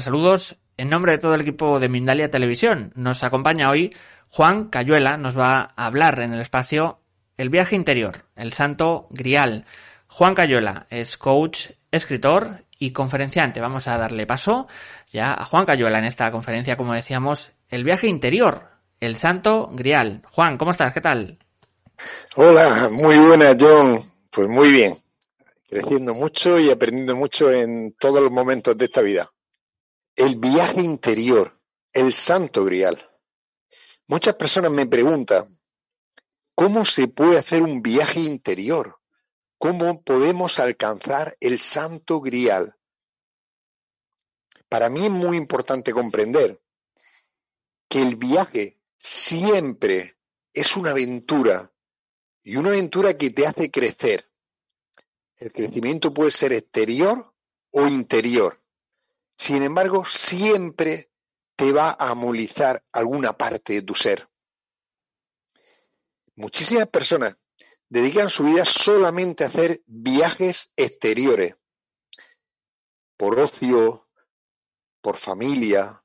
Saludos. En nombre de todo el equipo de Mindalia Televisión, nos acompaña hoy Juan Cayuela, nos va a hablar en el espacio El viaje interior, el santo grial. Juan Cayuela es coach, escritor y conferenciante. Vamos a darle paso ya a Juan Cayuela en esta conferencia, como decíamos, El viaje interior, el santo grial. Juan, ¿cómo estás? ¿Qué tal? Hola, muy buena, John. Pues muy bien. Creciendo mucho y aprendiendo mucho en todos los momentos de esta vida. El viaje interior, el santo grial. Muchas personas me preguntan, ¿cómo se puede hacer un viaje interior? ¿Cómo podemos alcanzar el santo grial? Para mí es muy importante comprender que el viaje siempre es una aventura y una aventura que te hace crecer. El crecimiento puede ser exterior o interior. Sin embargo, siempre te va a amolizar alguna parte de tu ser. Muchísimas personas dedican su vida solamente a hacer viajes exteriores, por ocio, por familia,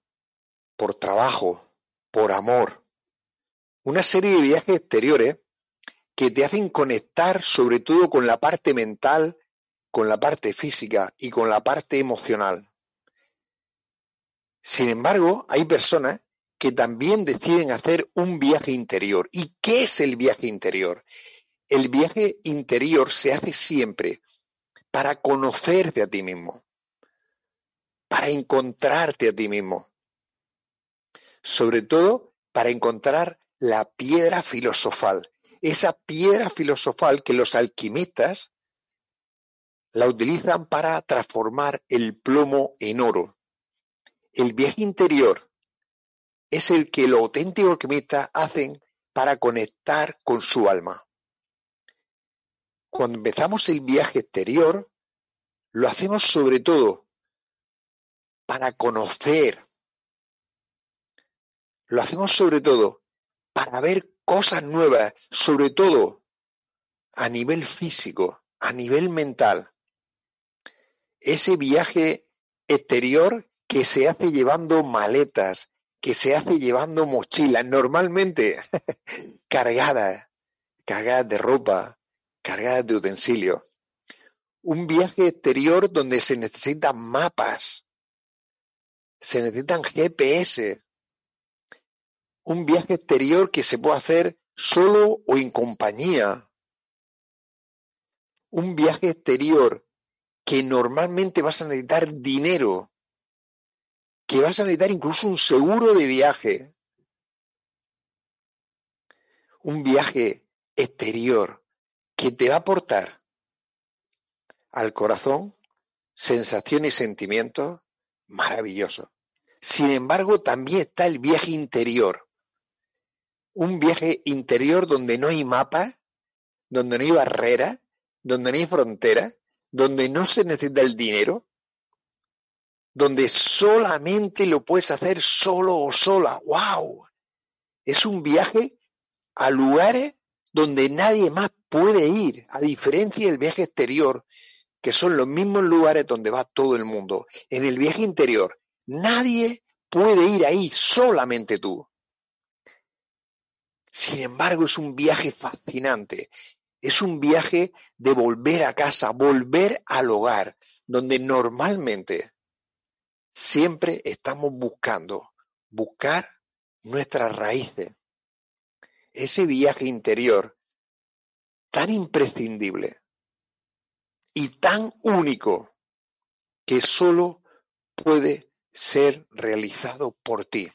por trabajo, por amor. Una serie de viajes exteriores que te hacen conectar sobre todo con la parte mental, con la parte física y con la parte emocional. Sin embargo, hay personas que también deciden hacer un viaje interior. ¿Y qué es el viaje interior? El viaje interior se hace siempre para conocerte a ti mismo, para encontrarte a ti mismo, sobre todo para encontrar la piedra filosofal, esa piedra filosofal que los alquimistas la utilizan para transformar el plomo en oro. El viaje interior es el que los auténticos alquimistas hacen para conectar con su alma. Cuando empezamos el viaje exterior, lo hacemos sobre todo para conocer. Lo hacemos sobre todo para ver cosas nuevas, sobre todo a nivel físico, a nivel mental. Ese viaje exterior que se hace llevando maletas, que se hace llevando mochilas, normalmente cargadas, cargadas de ropa, cargadas de utensilios. Un viaje exterior donde se necesitan mapas, se necesitan GPS. Un viaje exterior que se puede hacer solo o en compañía. Un viaje exterior que normalmente vas a necesitar dinero que vas a necesitar incluso un seguro de viaje. Un viaje exterior que te va a aportar al corazón sensaciones y sentimientos maravillosos. Sin embargo, también está el viaje interior. Un viaje interior donde no hay mapa, donde no hay barrera, donde no hay frontera, donde no se necesita el dinero, donde solamente lo puedes hacer solo o sola. ¡Wow! Es un viaje a lugares donde nadie más puede ir, a diferencia del viaje exterior, que son los mismos lugares donde va todo el mundo. En el viaje interior, nadie puede ir ahí, solamente tú. Sin embargo, es un viaje fascinante. Es un viaje de volver a casa, volver al hogar, donde normalmente Siempre estamos buscando, buscar nuestras raíces. Ese viaje interior tan imprescindible y tan único que solo puede ser realizado por ti.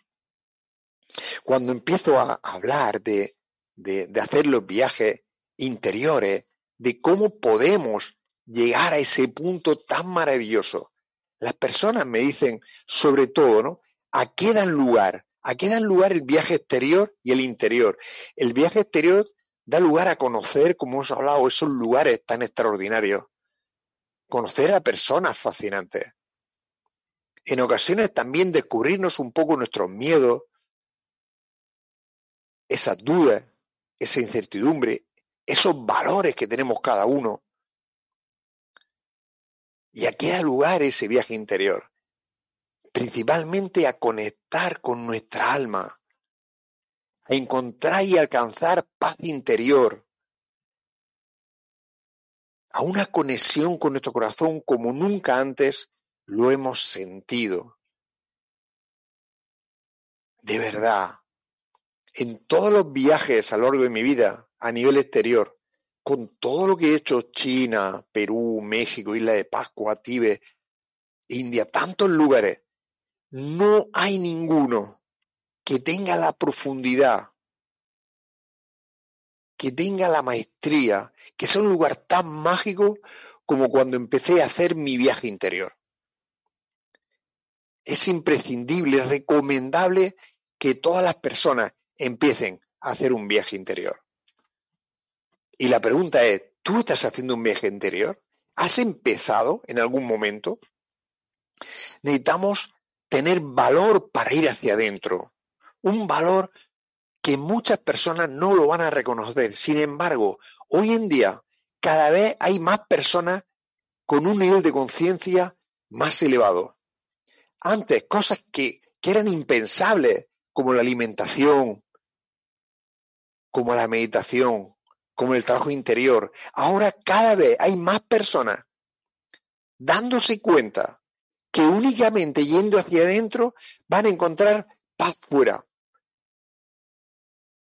Cuando empiezo a hablar de, de, de hacer los viajes interiores, de cómo podemos llegar a ese punto tan maravilloso, las personas me dicen, sobre todo, ¿no? ¿A qué dan lugar? ¿A qué dan lugar el viaje exterior y el interior? El viaje exterior da lugar a conocer, como hemos hablado, esos lugares tan extraordinarios. Conocer a personas fascinantes. En ocasiones también descubrirnos un poco nuestros miedos, esas dudas, esa incertidumbre, esos valores que tenemos cada uno. ¿Y a qué da lugar ese viaje interior? Principalmente a conectar con nuestra alma, a encontrar y alcanzar paz interior, a una conexión con nuestro corazón como nunca antes lo hemos sentido. De verdad, en todos los viajes a lo largo de mi vida, a nivel exterior, con todo lo que he hecho, China, Perú, México, Isla de Pascua, Tíbet, India, tantos lugares, no hay ninguno que tenga la profundidad, que tenga la maestría, que sea un lugar tan mágico como cuando empecé a hacer mi viaje interior. Es imprescindible, recomendable que todas las personas empiecen a hacer un viaje interior. Y la pregunta es, ¿tú estás haciendo un viaje interior? ¿Has empezado en algún momento? Necesitamos tener valor para ir hacia adentro. Un valor que muchas personas no lo van a reconocer. Sin embargo, hoy en día cada vez hay más personas con un nivel de conciencia más elevado. Antes, cosas que, que eran impensables, como la alimentación, como la meditación, como el trabajo interior. Ahora cada vez hay más personas dándose cuenta que únicamente yendo hacia adentro van a encontrar paz fuera.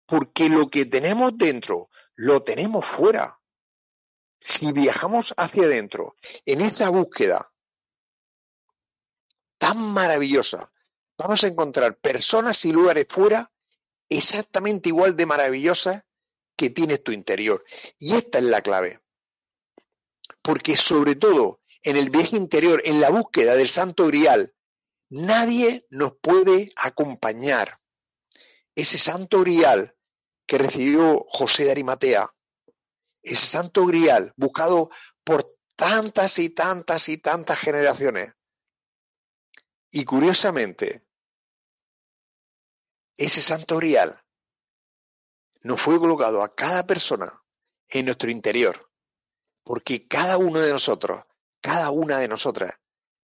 Porque lo que tenemos dentro lo tenemos fuera. Si viajamos hacia adentro en esa búsqueda tan maravillosa, vamos a encontrar personas y lugares fuera exactamente igual de maravillosas que tienes tu interior. Y esta es la clave. Porque sobre todo en el viaje interior, en la búsqueda del santo grial, nadie nos puede acompañar. Ese santo grial que recibió José de Arimatea, ese santo grial buscado por tantas y tantas y tantas generaciones. Y curiosamente, ese santo grial nos fue colocado a cada persona en nuestro interior, porque cada uno de nosotros, cada una de nosotras,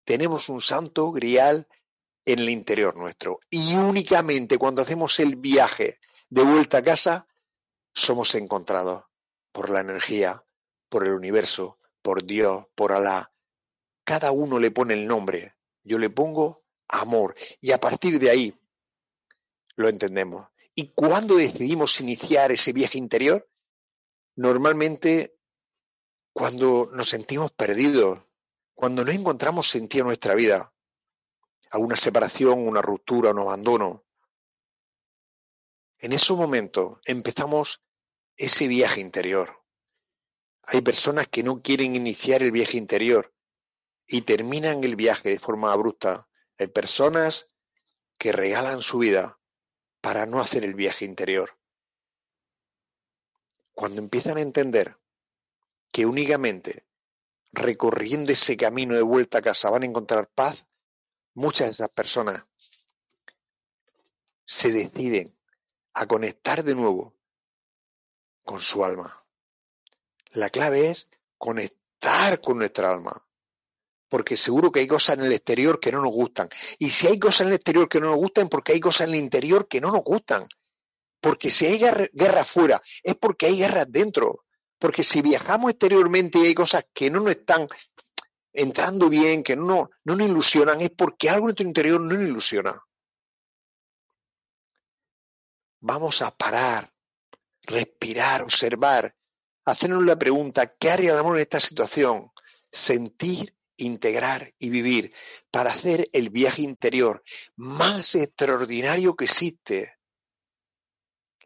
tenemos un santo grial en el interior nuestro. Y únicamente cuando hacemos el viaje de vuelta a casa, somos encontrados por la energía, por el universo, por Dios, por Alá. Cada uno le pone el nombre. Yo le pongo amor. Y a partir de ahí lo entendemos. ¿Y cuándo decidimos iniciar ese viaje interior? Normalmente cuando nos sentimos perdidos, cuando no encontramos sentido en nuestra vida, alguna separación, una ruptura, un abandono. En esos momentos empezamos ese viaje interior. Hay personas que no quieren iniciar el viaje interior y terminan el viaje de forma abrupta. Hay personas que regalan su vida para no hacer el viaje interior. Cuando empiezan a entender que únicamente recorriendo ese camino de vuelta a casa van a encontrar paz, muchas de esas personas se deciden a conectar de nuevo con su alma. La clave es conectar con nuestra alma porque seguro que hay cosas en el exterior que no nos gustan. Y si hay cosas en el exterior que no nos gustan, porque hay cosas en el interior que no nos gustan. Porque si hay guerra, afuera, es porque hay guerras dentro. Porque si viajamos exteriormente y hay cosas que no nos están entrando bien, que no, no nos ilusionan, es porque algo en nuestro interior no nos ilusiona. Vamos a parar, respirar, observar, hacernos la pregunta, ¿qué haría el amor en esta situación? Sentir integrar y vivir para hacer el viaje interior más extraordinario que existe.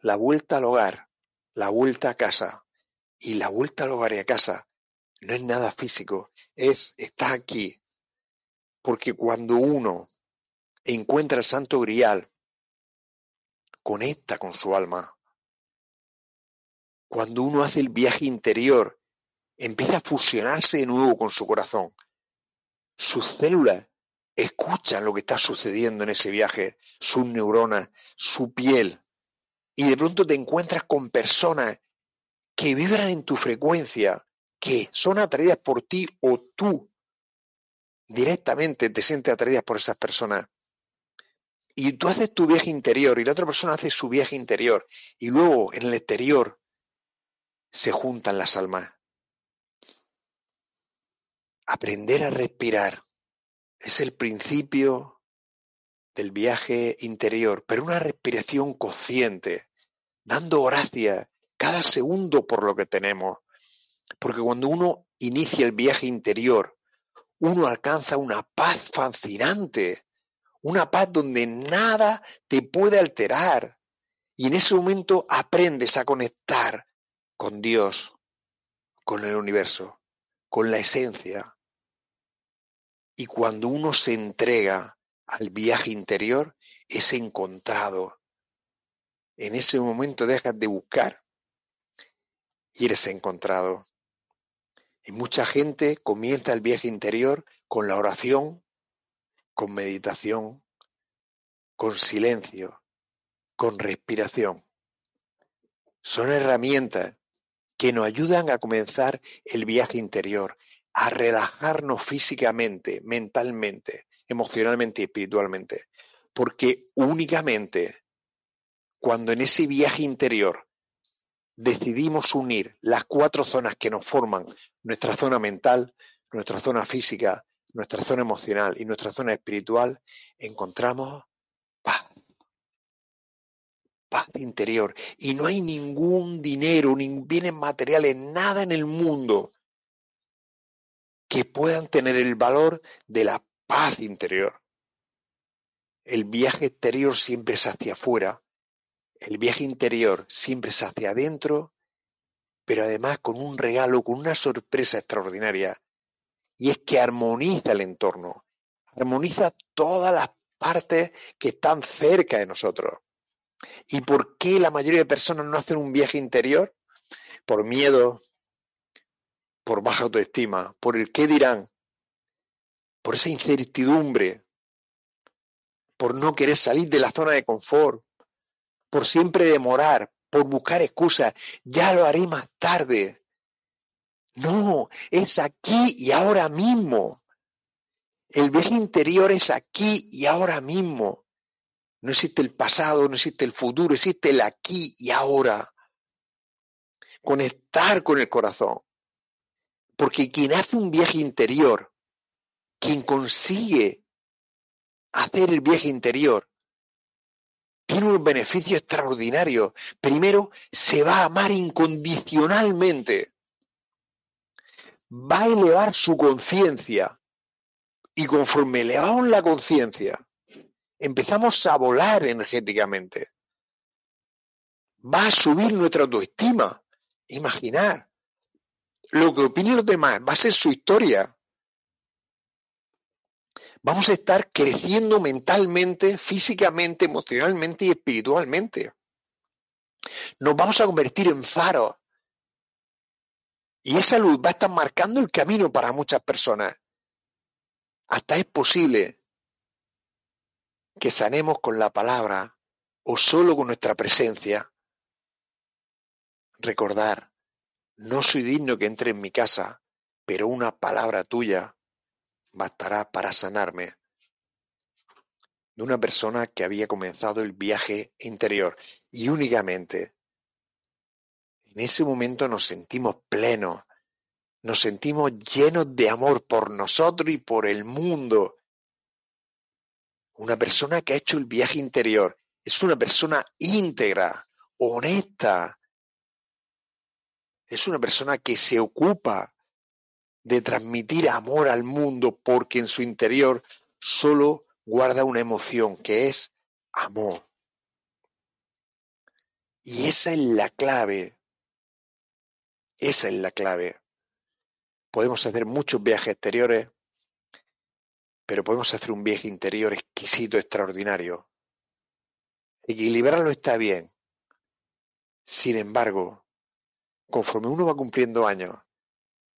La vuelta al hogar, la vuelta a casa y la vuelta al hogar y a casa no es nada físico, es está aquí. Porque cuando uno encuentra el santo grial, conecta con su alma. Cuando uno hace el viaje interior, empieza a fusionarse de nuevo con su corazón sus células escuchan lo que está sucediendo en ese viaje, sus neuronas, su piel, y de pronto te encuentras con personas que vibran en tu frecuencia, que son atraídas por ti o tú directamente te sientes atraídas por esas personas. Y tú haces tu viaje interior y la otra persona hace su viaje interior y luego en el exterior se juntan las almas. Aprender a respirar es el principio del viaje interior, pero una respiración consciente, dando gracias cada segundo por lo que tenemos. Porque cuando uno inicia el viaje interior, uno alcanza una paz fascinante, una paz donde nada te puede alterar. Y en ese momento aprendes a conectar con Dios, con el universo, con la esencia, y cuando uno se entrega al viaje interior, es encontrado. En ese momento dejas de buscar y eres encontrado. Y mucha gente comienza el viaje interior con la oración, con meditación, con silencio, con respiración. Son herramientas que nos ayudan a comenzar el viaje interior, a relajarnos físicamente, mentalmente, emocionalmente y espiritualmente. Porque únicamente cuando en ese viaje interior decidimos unir las cuatro zonas que nos forman nuestra zona mental, nuestra zona física, nuestra zona emocional y nuestra zona espiritual, encontramos paz. Paz interior. Y no hay ningún dinero, ni bienes materiales, nada en el mundo que puedan tener el valor de la paz interior. El viaje exterior siempre es hacia afuera, el viaje interior siempre es hacia adentro, pero además con un regalo, con una sorpresa extraordinaria, y es que armoniza el entorno, armoniza todas las partes que están cerca de nosotros. ¿Y por qué la mayoría de personas no hacen un viaje interior? Por miedo, por baja autoestima, por el qué dirán, por esa incertidumbre, por no querer salir de la zona de confort, por siempre demorar, por buscar excusas, ya lo haré más tarde. No, es aquí y ahora mismo. El viaje interior es aquí y ahora mismo. No existe el pasado, no existe el futuro, existe el aquí y ahora. Conectar con el corazón. Porque quien hace un viaje interior, quien consigue hacer el viaje interior, tiene un beneficio extraordinario. Primero, se va a amar incondicionalmente. Va a elevar su conciencia. Y conforme elevamos la conciencia, empezamos a volar energéticamente. Va a subir nuestra autoestima. Imaginar lo que opinen los demás va a ser su historia. Vamos a estar creciendo mentalmente, físicamente, emocionalmente y espiritualmente. Nos vamos a convertir en faros. Y esa luz va a estar marcando el camino para muchas personas. Hasta es posible que sanemos con la palabra o solo con nuestra presencia. Recordar, no soy digno que entre en mi casa, pero una palabra tuya bastará para sanarme. De una persona que había comenzado el viaje interior y únicamente en ese momento nos sentimos plenos, nos sentimos llenos de amor por nosotros y por el mundo. Una persona que ha hecho el viaje interior es una persona íntegra, honesta, es una persona que se ocupa de transmitir amor al mundo porque en su interior solo guarda una emoción que es amor. Y esa es la clave. Esa es la clave. Podemos hacer muchos viajes exteriores, pero podemos hacer un viaje interior exquisito, extraordinario. Equilibrarlo está bien. Sin embargo, conforme uno va cumpliendo años,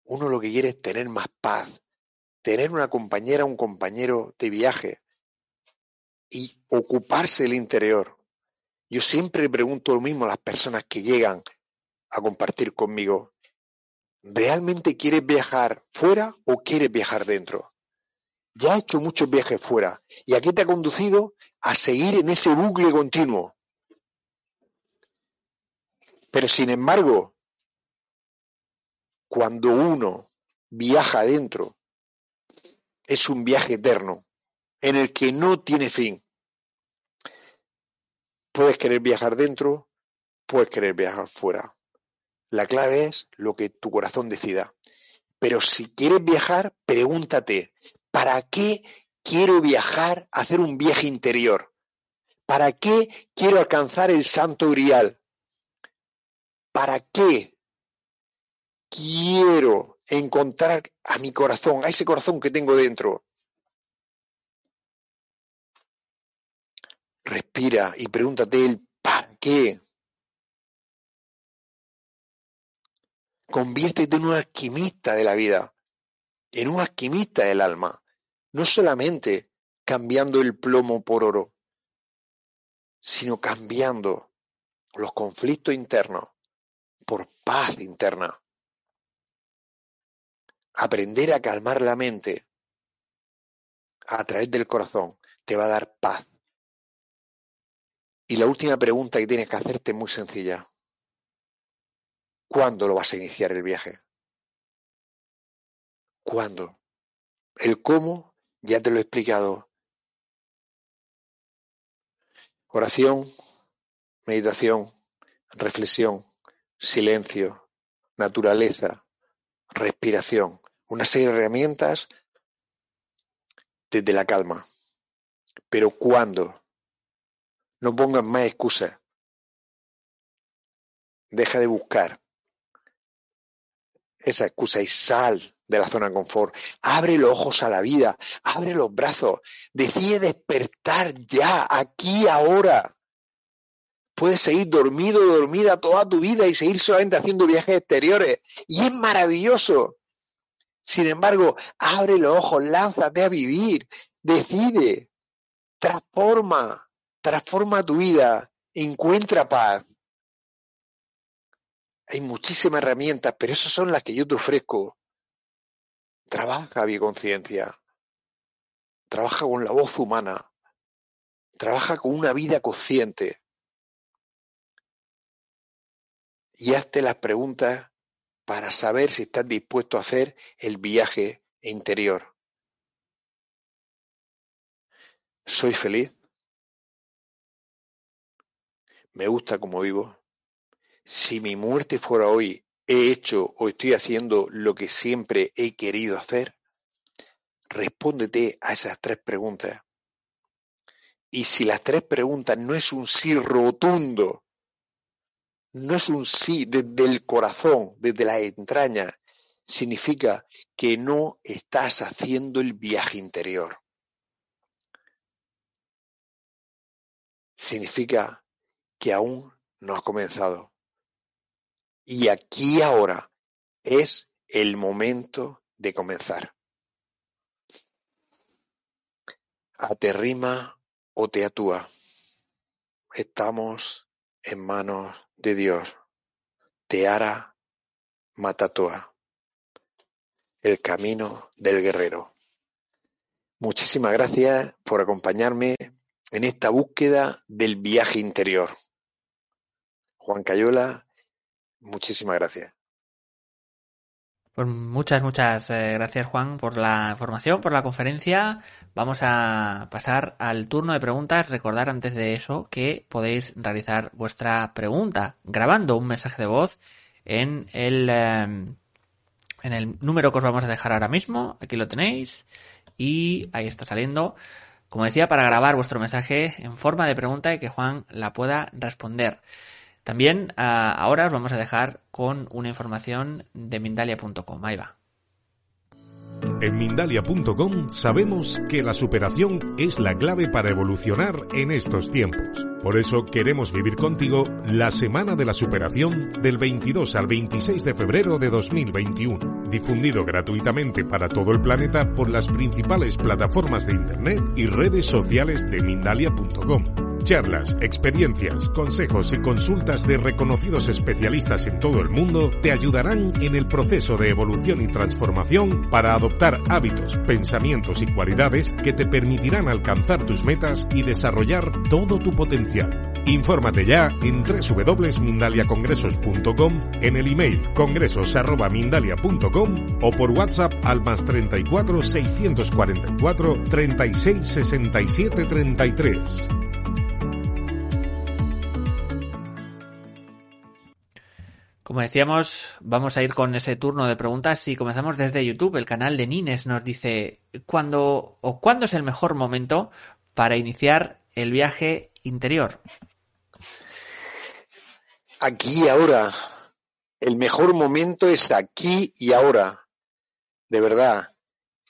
uno lo que quiere es tener más paz, tener una compañera, un compañero de viaje y ocuparse del interior. Yo siempre pregunto lo mismo a las personas que llegan a compartir conmigo. ¿Realmente quieres viajar fuera o quieres viajar dentro? Ya has hecho muchos viajes fuera. ¿Y a qué te ha conducido? A seguir en ese bucle continuo. Pero sin embargo, cuando uno viaja adentro, es un viaje eterno, en el que no tiene fin. Puedes querer viajar dentro, puedes querer viajar fuera. La clave es lo que tu corazón decida. Pero si quieres viajar, pregúntate, ¿para qué quiero viajar, hacer un viaje interior? ¿Para qué quiero alcanzar el santo grial? ¿Para qué quiero encontrar a mi corazón, a ese corazón que tengo dentro? Respira y pregúntate el para qué. Conviértete en un alquimista de la vida, en un alquimista del alma, no solamente cambiando el plomo por oro, sino cambiando los conflictos internos por paz interna. Aprender a calmar la mente a través del corazón te va a dar paz. Y la última pregunta que tienes que hacerte es muy sencilla. ¿Cuándo lo vas a iniciar el viaje? ¿Cuándo? El cómo ya te lo he explicado. Oración, meditación, reflexión, silencio, naturaleza, respiración, una serie de herramientas desde la calma. Pero cuando no pongas más excusas, deja de buscar esa excusa y sal de la zona de confort. Abre los ojos a la vida, abre los brazos, decide despertar ya, aquí, ahora. Puedes seguir dormido dormida toda tu vida y seguir solamente haciendo viajes exteriores. Y es maravilloso. Sin embargo, abre los ojos, lánzate a vivir, decide, transforma, transforma tu vida, encuentra paz. Hay muchísimas herramientas, pero esas son las que yo te ofrezco. Trabaja mi conciencia. Trabaja con la voz humana. Trabaja con una vida consciente. y hazte las preguntas para saber si estás dispuesto a hacer el viaje interior. ¿Soy feliz? ¿Me gusta como vivo? Si mi muerte fuera hoy, ¿he hecho o estoy haciendo lo que siempre he querido hacer? Respóndete a esas tres preguntas. Y si las tres preguntas no es un sí rotundo, no es un sí desde el corazón, desde la entraña, significa que no estás haciendo el viaje interior. Significa que aún no has comenzado. Y aquí ahora es el momento de comenzar. Aterrima o te atúa. Estamos en manos de Dios. Teara Matatoa. El camino del guerrero. Muchísimas gracias por acompañarme en esta búsqueda del viaje interior. Juan Cayola, muchísimas gracias. Pues muchas, muchas eh, gracias Juan por la información, por la conferencia. Vamos a pasar al turno de preguntas. Recordar antes de eso que podéis realizar vuestra pregunta grabando un mensaje de voz en el em, en el número que os vamos a dejar ahora mismo. Aquí lo tenéis. Y ahí está saliendo. Como decía, para grabar vuestro mensaje en forma de pregunta y que Juan la pueda responder. También ah, ahora os vamos a dejar con una información de Mindalia.com. Ahí va. En Mindalia.com sabemos que la superación es la clave para evolucionar en estos tiempos. Por eso queremos vivir contigo la Semana de la Superación del 22 al 26 de febrero de 2021, difundido gratuitamente para todo el planeta por las principales plataformas de Internet y redes sociales de Mindalia.com. Charlas, experiencias, consejos y consultas de reconocidos especialistas en todo el mundo te ayudarán en el proceso de evolución y transformación para adoptar hábitos, pensamientos y cualidades que te permitirán alcanzar tus metas y desarrollar todo tu potencial. Infórmate ya en www.mindaliacongresos.com, en el email congresos.mindalia.com o por WhatsApp al más 34 644 36 67 33. Como decíamos, vamos a ir con ese turno de preguntas y comenzamos desde YouTube. El canal de Nines nos dice ¿cuándo o cuándo es el mejor momento para iniciar el viaje interior? Aquí y ahora. El mejor momento es aquí y ahora. De verdad.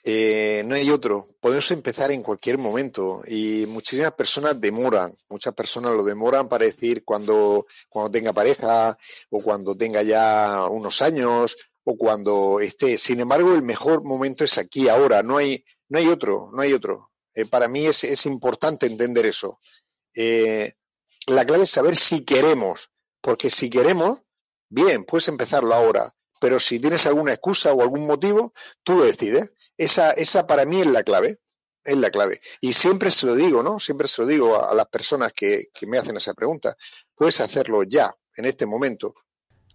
Eh, no hay otro. Podemos empezar en cualquier momento y muchísimas personas demoran, muchas personas lo demoran para decir cuando, cuando tenga pareja o cuando tenga ya unos años o cuando esté. Sin embargo, el mejor momento es aquí, ahora. No hay, no hay otro, no hay otro. Eh, para mí es, es, importante entender eso. Eh, la clave es saber si queremos, porque si queremos, bien, puedes empezarlo ahora. Pero si tienes alguna excusa o algún motivo, tú lo decides. Esa, esa para mí es la clave, es la clave. Y siempre se lo digo, ¿no? Siempre se lo digo a, las personas que, me hacen esa pregunta. Puedes hacerlo ya, en este momento.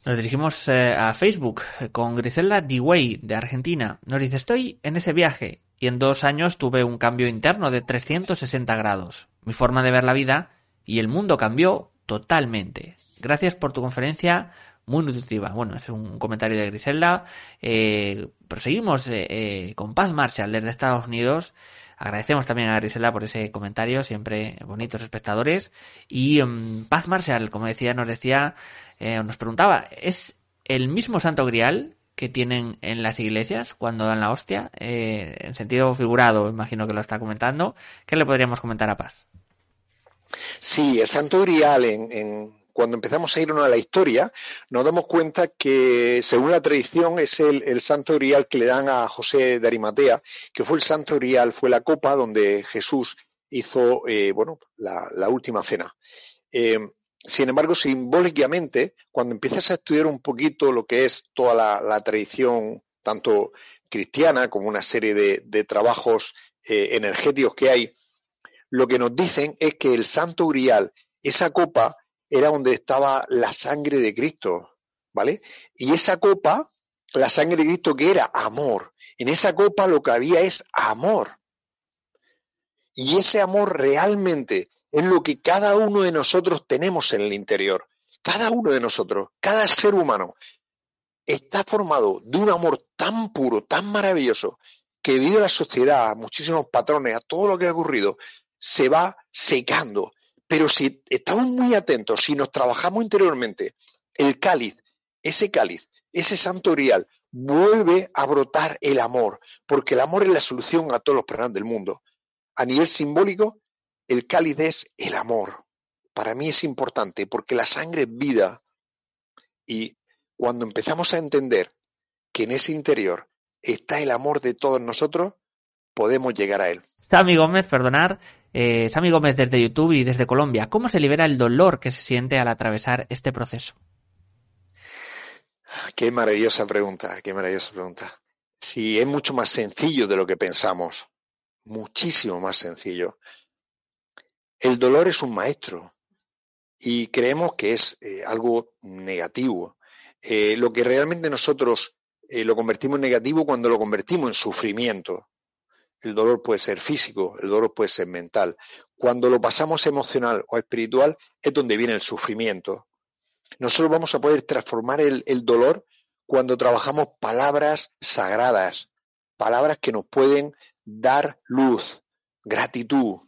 Nos dirigimos eh, a Facebook con Griselda Dewey de Argentina. Nos dice, estoy en ese viaje y en dos años tuve un cambio interno de 360 grados. Mi forma de ver la vida y el mundo cambió totalmente. Gracias por tu conferencia muy nutritiva. Bueno, es un comentario de Griselda. Eh, proseguimos eh, eh, con Paz Marshall desde Estados Unidos. Agradecemos también a Griselda por ese comentario, siempre bonitos espectadores. Y um, Paz Marshall, como decía, nos decía, eh, nos preguntaba, ¿es el mismo Santo Grial que tienen en las iglesias cuando dan la hostia? en sentido figurado, imagino que lo está comentando. ¿Qué le podríamos comentar a Paz? Sí, el Santo Grial en cuando empezamos a irnos a la historia, nos damos cuenta que, según la tradición, es el, santo grial que le dan a José de Arimatea, que fue el santo grial, fue la copa donde Jesús hizo, eh, bueno, la, última cena. Eh, sin embargo, simbólicamente, cuando empiezas a estudiar un poquito lo que es toda la, tradición, tanto cristiana como una serie de, trabajos eh, energéticos que hay, lo que nos dicen es que el santo grial, esa copa, era donde estaba la sangre de Cristo, ¿vale? Y esa copa, la sangre de Cristo que era amor, en esa copa lo que había es amor. Y ese amor realmente es lo que cada uno de nosotros tenemos en el interior. Cada uno de nosotros, cada ser humano, está formado de un amor tan puro, tan maravilloso, que debido a la sociedad, a muchísimos patrones, a todo lo que ha ocurrido, se va secando, pero si estamos muy atentos, si nos trabajamos interiormente, el cáliz, ese cáliz, ese santo grial, vuelve a brotar el amor, porque el amor es la solución a todos los problemas del mundo. A nivel simbólico, el cáliz es el amor. Para mí es importante porque la sangre es vida y cuando empezamos a entender que en ese interior está el amor de todos nosotros, podemos llegar a él. Sammy Gómez, perdonar, eh, Sammy Gómez desde YouTube y desde Colombia, ¿cómo se libera el dolor que se siente al atravesar este proceso? Qué maravillosa pregunta, qué maravillosa pregunta. Sí, es mucho más sencillo de lo que pensamos, muchísimo más sencillo. El dolor es un maestro y creemos que es eh, algo negativo. Eh, lo que realmente nosotros eh, lo convertimos en negativo cuando lo convertimos en sufrimiento. El dolor puede ser físico, el dolor puede ser mental. Cuando lo pasamos emocional o espiritual es donde viene el sufrimiento. Nosotros vamos a poder transformar el, dolor cuando trabajamos palabras sagradas, palabras que nos pueden dar luz, gratitud.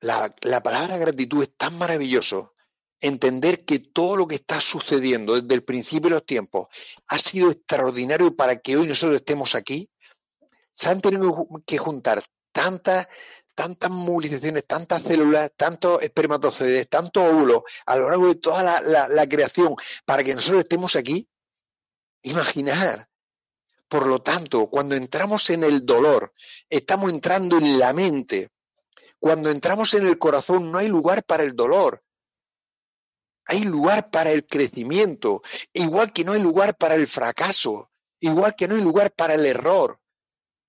La, la palabra gratitud es tan maravilloso. Entender que todo lo que está sucediendo desde el principio de los tiempos ha sido extraordinario para que hoy nosotros estemos aquí. Se han tenido que juntar tantas tantas movilizaciones, tantas células, tantos espermatozoides, tantos óvulos a lo largo de toda la, creación para que nosotros estemos aquí? Imaginar. Por lo tanto, cuando entramos en el dolor, estamos entrando en la mente. Cuando entramos en el corazón, no hay lugar para el dolor. Hay lugar para el crecimiento, igual que no hay lugar para el fracaso, igual que no hay lugar para el error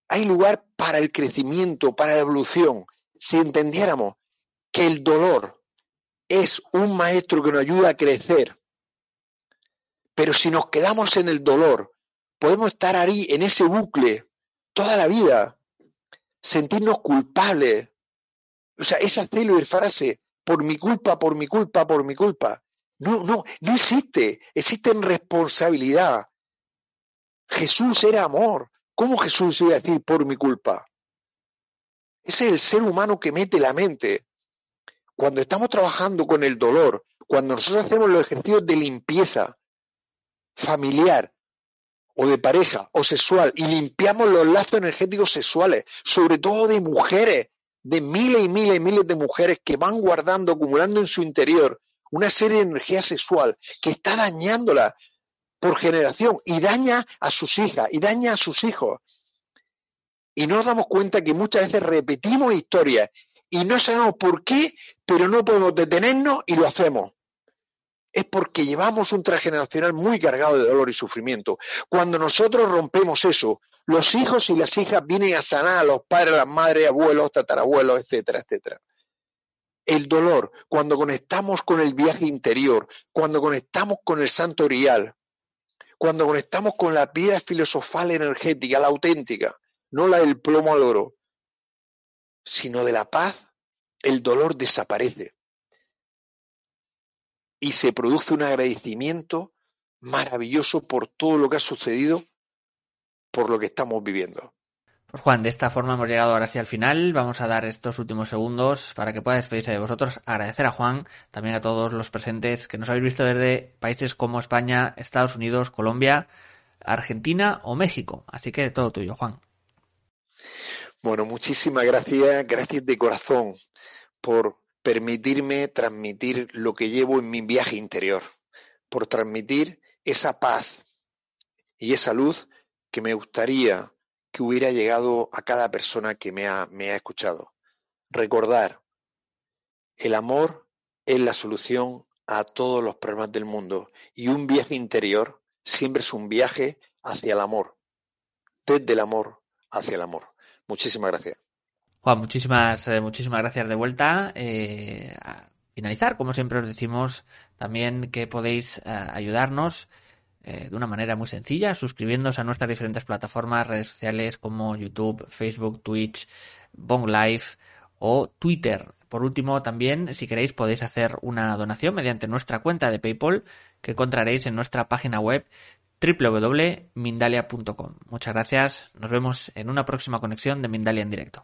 hay lugar para el crecimiento, para la evolución. Si entendiéramos que el dolor es un maestro que nos ayuda a crecer, pero si nos quedamos en el dolor, podemos estar ahí en ese bucle toda la vida, sentirnos culpables. O sea, esa célebre frase, por mi culpa, por mi culpa, por mi culpa. No, no, no existe. Existe en responsabilidad. Jesús era amor. ¿Cómo Jesús iba a decir por mi culpa? Ese es el ser humano que mete la mente. Cuando estamos trabajando con el dolor, cuando nosotros hacemos los ejercicios de limpieza familiar o de pareja o sexual y limpiamos los lazos energéticos sexuales, sobre todo de mujeres, de miles y miles y miles de mujeres que van guardando, acumulando en su interior una serie de energía sexual que está dañándola por generación y daña a sus hijas y daña a sus hijos. Y nos damos cuenta que muchas veces repetimos historias y no sabemos por qué, pero no podemos detenernos y lo hacemos. Es porque llevamos un transgeneracional muy cargado de dolor y sufrimiento. Cuando nosotros rompemos eso, los hijos y las hijas vienen a sanar a los padres, las madres, abuelos, tatarabuelos, etcétera, etcétera. El dolor, cuando conectamos con el viaje interior, cuando conectamos con el santo grial, cuando conectamos con la piedra filosofal energética, la auténtica, no la del plomo al oro, sino de la paz, el dolor desaparece. Y se produce un agradecimiento maravilloso por todo lo que ha sucedido, por lo que estamos viviendo. Juan, de esta forma hemos llegado ahora sí al final. Vamos a dar estos últimos segundos para que pueda despedirse de vosotros. Agradecer a Juan, también a todos los presentes que nos habéis visto desde países como España, Estados Unidos, Colombia, Argentina o México. Así que todo tuyo, Juan. Bueno, muchísimas gracias, gracias de corazón por permitirme transmitir lo que llevo en mi viaje interior, por transmitir esa paz y esa luz que me gustaría que hubiera llegado a cada persona que me ha, me ha escuchado. Recordar, el amor es la solución a todos los problemas del mundo y un viaje interior siempre es un viaje hacia el amor, desde el amor hacia el amor. Muchísimas gracias. Juan, muchísimas, eh, muchísimas gracias de vuelta. Eh, a finalizar, como siempre os decimos, también que podéis eh, ayudarnos eh, de una manera muy sencilla, suscribiéndose a nuestras diferentes plataformas, redes sociales como YouTube, Facebook, Twitch, Bong Live o Twitter. Por último, también, si queréis, podéis hacer una donación mediante nuestra cuenta de PayPal que encontraréis en nuestra página web www.mindalia.com. Muchas gracias. Nos vemos en una próxima conexión de Mindalia en directo.